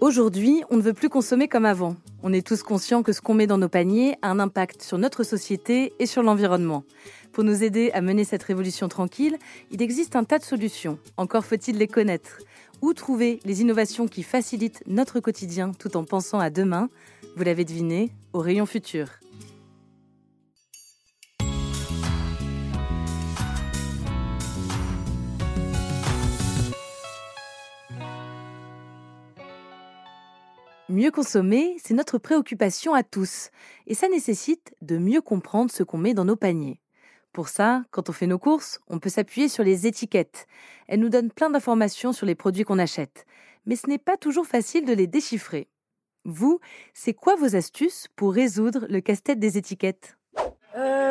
Aujourd'hui, on ne veut plus consommer comme avant. On est tous conscients que ce qu'on met dans nos paniers a un impact sur notre société et sur l'environnement. Pour nous aider à mener cette révolution tranquille, il existe un tas de solutions. Encore faut-il les connaître. Où trouver les innovations qui facilitent notre quotidien tout en pensant à demain? Vous l'avez deviné, au rayon futur. Mieux consommer, c'est notre préoccupation à tous, et ça nécessite de mieux comprendre ce qu'on met dans nos paniers. Pour ça, quand on fait nos courses, on peut s'appuyer sur les étiquettes. Elles nous donnent plein d'informations sur les produits qu'on achète, mais ce n'est pas toujours facile de les déchiffrer. Vous, c'est quoi vos astuces pour résoudre le casse-tête des étiquettes?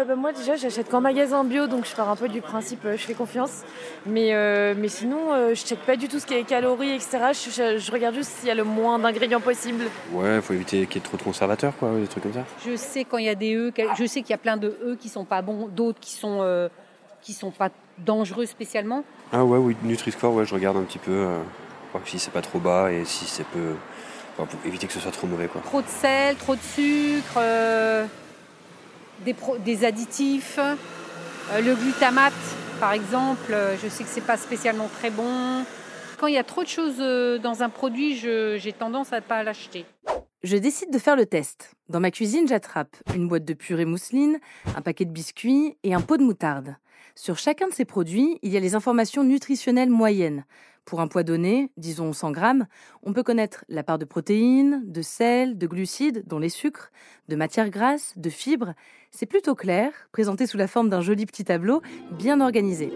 Euh, bah, moi déjà j'achète qu'en magasin bio donc je pars un peu du principe euh, je fais confiance. Mais, euh, mais sinon je check pas du tout ce qui est calories etc je, regarde juste s'il y a le moins d'ingrédients possible. Ouais faut éviter qu'il y ait trop de conservateurs quoi des trucs comme ça. Je sais quand il y a des œufs je sais qu'il y a plein de œufs qui sont pas bons d'autres qui sont qui sont pas dangereux spécialement. Ah ouais oui Nutri-Score ouais je regarde un petit peu si c'est pas trop bas et si c'est peu pour éviter que ce soit trop mauvais quoi. Trop de sel trop de sucre des, additifs. Euh, le glutamate, par exemple, euh, je sais que c'est pas spécialement très bon. Quand il y a trop de choses euh, dans un produit, j'ai tendance à ne pas l'acheter. Je décide de faire le test. Dans ma cuisine, j'attrape une boîte de purée mousseline, un paquet de biscuits et un pot de moutarde. Sur chacun de ces produits, il y a les informations nutritionnelles moyennes. Pour un poids donné, disons 100 grammes, on peut connaître la part de protéines, de sel, de glucides, dont les sucres, de matières grasses, de fibres. C'est plutôt clair, présenté sous la forme d'un joli petit tableau, bien organisé.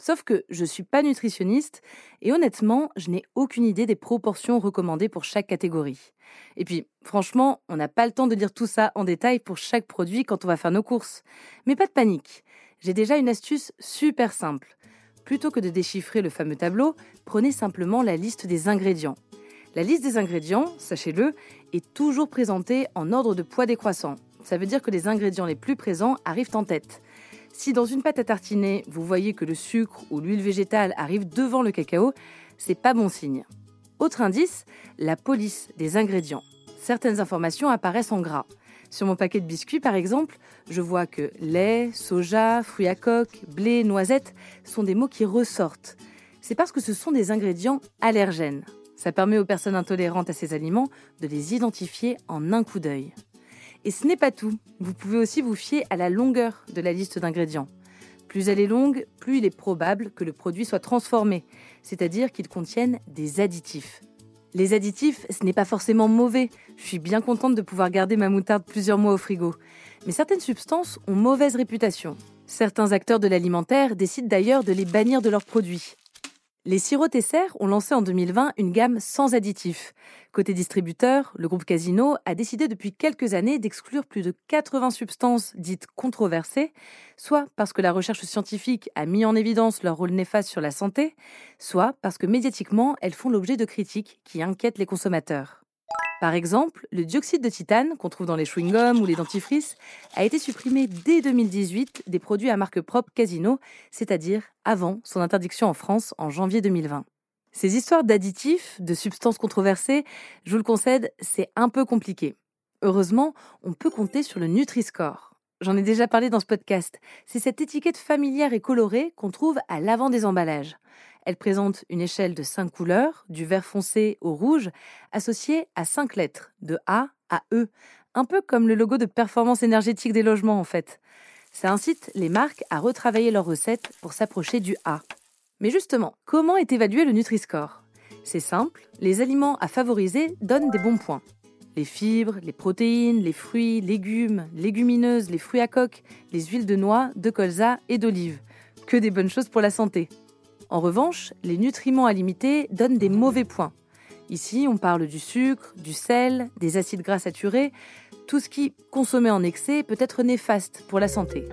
Sauf que je ne suis pas nutritionniste et honnêtement, je n'ai aucune idée des proportions recommandées pour chaque catégorie. Et puis, franchement, on n'a pas le temps de lire tout ça en détail pour chaque produit quand on va faire nos courses. Mais pas de panique. J'ai déjà une astuce super simple. Plutôt que de déchiffrer le fameux tableau, prenez simplement la liste des ingrédients. La liste des ingrédients, sachez-le, est toujours présentée en ordre de poids décroissant. Ça veut dire que les ingrédients les plus présents arrivent en tête. Si dans une pâte à tartiner, vous voyez que le sucre ou l'huile végétale arrive devant le cacao, c'est pas bon signe. Autre indice, la police des ingrédients. Certaines informations apparaissent en gras. Sur mon paquet de biscuits, par exemple, je vois que lait, soja, fruits à coque, blé, noisettes sont des mots qui ressortent. C'est parce que ce sont des ingrédients allergènes. Ça permet aux personnes intolérantes à ces aliments de les identifier en un coup d'œil. Et ce n'est pas tout. Vous pouvez aussi vous fier à la longueur de la liste d'ingrédients. Plus elle est longue, plus il est probable que le produit soit transformé, c'est-à-dire qu'il contienne des additifs. Les additifs, ce n'est pas forcément mauvais. Je suis bien contente de pouvoir garder ma moutarde plusieurs mois au frigo. Mais certaines substances ont mauvaise réputation. Certains acteurs de l'alimentaire décident d'ailleurs de les bannir de leurs produits. Les sirops Tesser ont lancé en 2020 une gamme sans additifs. Côté distributeur, le groupe Casino a décidé depuis quelques années d'exclure plus de 80 substances dites controversées, soit parce que la recherche scientifique a mis en évidence leur rôle néfaste sur la santé, soit parce que médiatiquement elles font l'objet de critiques qui inquiètent les consommateurs. Par exemple, le dioxyde de titane, qu'on trouve dans les chewing-gums ou les dentifrices, a été supprimé dès 2018 des produits à marque propre Casino, c'est-à-dire avant son interdiction en France en janvier 2020. Ces histoires d'additifs, de substances controversées, je vous le concède, c'est un peu compliqué. Heureusement, on peut compter sur le Nutri-Score. J'en ai déjà parlé dans ce podcast. C'est cette étiquette familière et colorée qu'on trouve à l'avant des emballages. Elle présente une échelle de cinq couleurs, du vert foncé au rouge, associée à cinq lettres, de A à E, un peu comme le logo de performance énergétique des logements en fait. Ça incite les marques à retravailler leurs recettes pour s'approcher du A. Mais justement, comment est évalué le Nutri-Score? C'est simple, les aliments à favoriser donnent des bons points. Les fibres, les protéines, les fruits, légumes, légumineuses, les fruits à coque, les huiles de noix, de colza et d'olive. Que des bonnes choses pour la santé. En revanche, les nutriments à limiter donnent des mauvais points. Ici, on parle du sucre, du sel, des acides gras saturés, tout ce qui, consommé en excès, peut être néfaste pour la santé.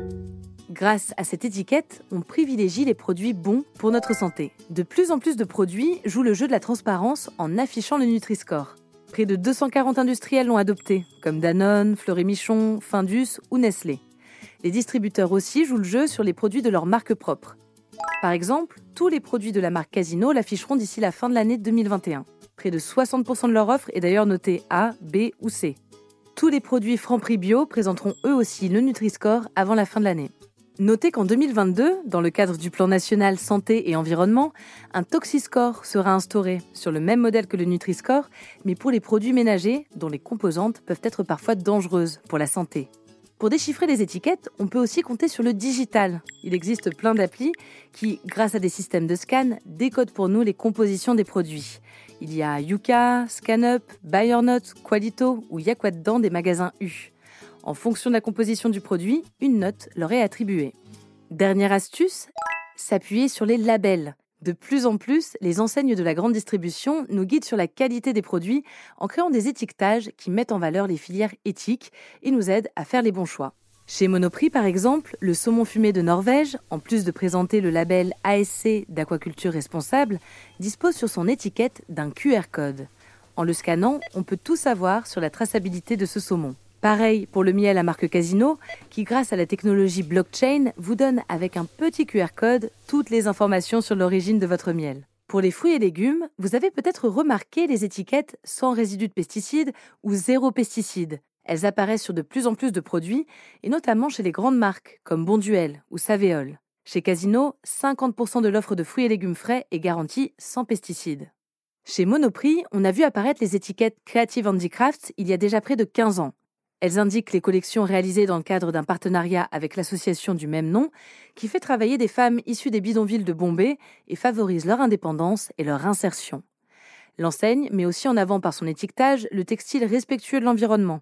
Grâce à cette étiquette, on privilégie les produits bons pour notre santé. De plus en plus de produits jouent le jeu de la transparence en affichant le Nutri-Score. Près de 240 industriels l'ont adopté, comme Danone, Fleury Michon, Findus ou Nestlé. Les distributeurs aussi jouent le jeu sur les produits de leur marque propre. Par exemple, tous les produits de la marque Casino l'afficheront d'ici la fin de l'année 2021. Près de 60% de leur offre est d'ailleurs notée A, B ou C. Tous les produits Franprix Bio présenteront eux aussi le Nutri-Score avant la fin de l'année. Notez qu'en 2022, dans le cadre du plan national santé et environnement, un Toxiscore sera instauré sur le même modèle que le Nutri-Score, mais pour les produits ménagers dont les composantes peuvent être parfois dangereuses pour la santé. Pour déchiffrer les étiquettes, on peut aussi compter sur le digital. Il existe plein d'applis qui, grâce à des systèmes de scan, décodent pour nous les compositions des produits. Il y a Yuka, ScanUp, BuyerNote, Qualito ou Y'a quoi dedans des magasins U. En fonction de la composition du produit, une note leur est attribuée. Dernière astuce, s'appuyer sur les labels. De plus en plus, les enseignes de la grande distribution nous guident sur la qualité des produits en créant des étiquetages qui mettent en valeur les filières éthiques et nous aident à faire les bons choix. Chez Monoprix, par exemple, le saumon fumé de Norvège, en plus de présenter le label ASC d'aquaculture responsable, dispose sur son étiquette d'un QR code. En le scannant, on peut tout savoir sur la traçabilité de ce saumon. Pareil pour le miel à marque Casino, qui grâce à la technologie blockchain vous donne avec un petit QR code toutes les informations sur l'origine de votre miel. Pour les fruits et légumes, vous avez peut-être remarqué les étiquettes sans résidus de pesticides ou zéro pesticides. Elles apparaissent sur de plus en plus de produits, et notamment chez les grandes marques comme Bonduel ou Savéol. Chez Casino, 50% de l'offre de fruits et légumes frais est garantie sans pesticides. Chez Monoprix, on a vu apparaître les étiquettes Creative Handicrafts il y a déjà près de 15 ans. Elles indiquent les collections réalisées dans le cadre d'un partenariat avec l'association du même nom, qui fait travailler des femmes issues des bidonvilles de Bombay et favorise leur indépendance et leur insertion. L'enseigne met aussi en avant par son étiquetage le textile respectueux de l'environnement.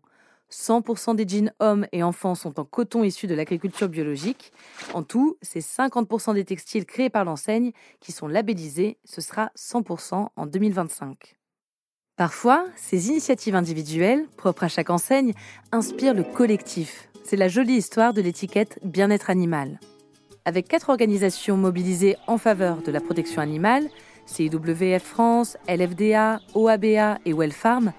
100% des jeans hommes et enfants sont en coton issu de l'agriculture biologique. En tout, c'est 50% des textiles créés par l'enseigne qui sont labellisés. Ce sera 100% en 2025. Parfois, ces initiatives individuelles, propres à chaque enseigne, inspirent le collectif. C'est la jolie histoire de l'étiquette Bien-être animal. Avec quatre organisations mobilisées en faveur de la protection animale, CIWF France, LFDA, OABA et Wellfarm,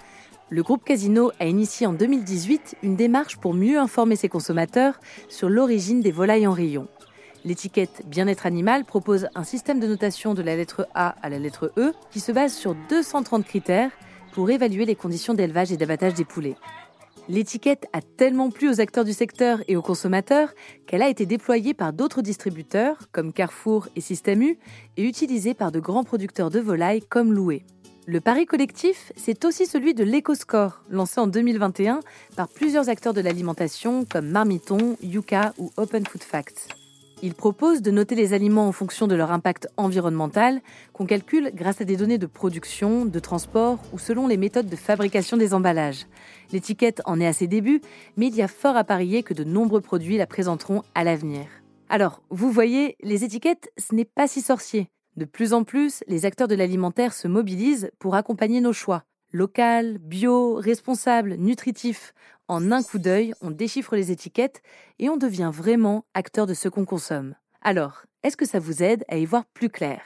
le groupe Casino a initié en 2018 une démarche pour mieux informer ses consommateurs sur l'origine des volailles en rayon. L'étiquette Bien-être animal propose un système de notation de la lettre A à la lettre E qui se base sur 230 critères pour évaluer les conditions d'élevage et d'abattage des poulets. L'étiquette a tellement plu aux acteurs du secteur et aux consommateurs qu'elle a été déployée par d'autres distributeurs comme Carrefour et Système U et utilisée par de grands producteurs de volailles comme Loué. Le pari collectif, c'est aussi celui de l'EcoScore, lancé en 2021 par plusieurs acteurs de l'alimentation comme Marmiton, Yuka ou Open Food Facts. Il propose de noter les aliments en fonction de leur impact environnemental, qu'on calcule grâce à des données de production, de transport ou selon les méthodes de fabrication des emballages. L'étiquette en est à ses débuts, mais il y a fort à parier que de nombreux produits la présenteront à l'avenir. Alors, vous voyez, les étiquettes, ce n'est pas si sorcier. De plus en plus, les acteurs de l'alimentaire se mobilisent pour accompagner nos choix. Local, bio, responsable, nutritif. En un coup d'œil, on déchiffre les étiquettes et on devient vraiment acteur de ce qu'on consomme. Alors, est-ce que ça vous aide à y voir plus clair?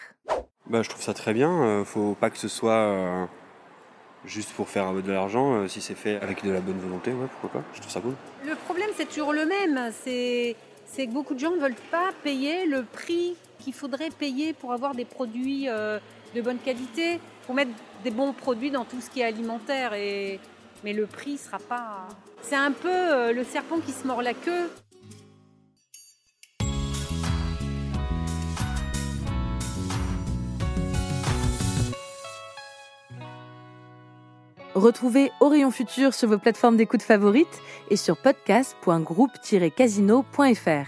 Bah, Je trouve ça très bien. Euh, faut pas que ce soit euh, juste pour faire de l'argent. Euh, si c'est fait avec de la bonne volonté, ouais, pourquoi pas Je trouve ça cool. Le problème, c'est toujours le même. C'est que beaucoup de gens ne veulent pas payer le prix qu'il faudrait payer pour avoir des produits de bonne qualité. Faut mettre des bons produits dans tout ce qui est alimentaire. Et mais le prix sera pas. C'est un peu euh, le serpent qui se mord la queue. Retrouvez Orion Futur sur vos plateformes d'écoute favorites et sur podcast.groupe-casino.fr.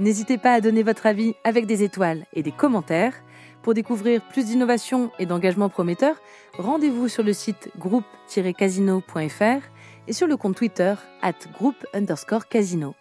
N'hésitez pas à donner votre avis avec des étoiles et des commentaires. Pour découvrir plus d'innovation et d'engagement prometteurs, rendez-vous sur le site groupe-casino.fr et sur le compte Twitter at groupe underscore casino.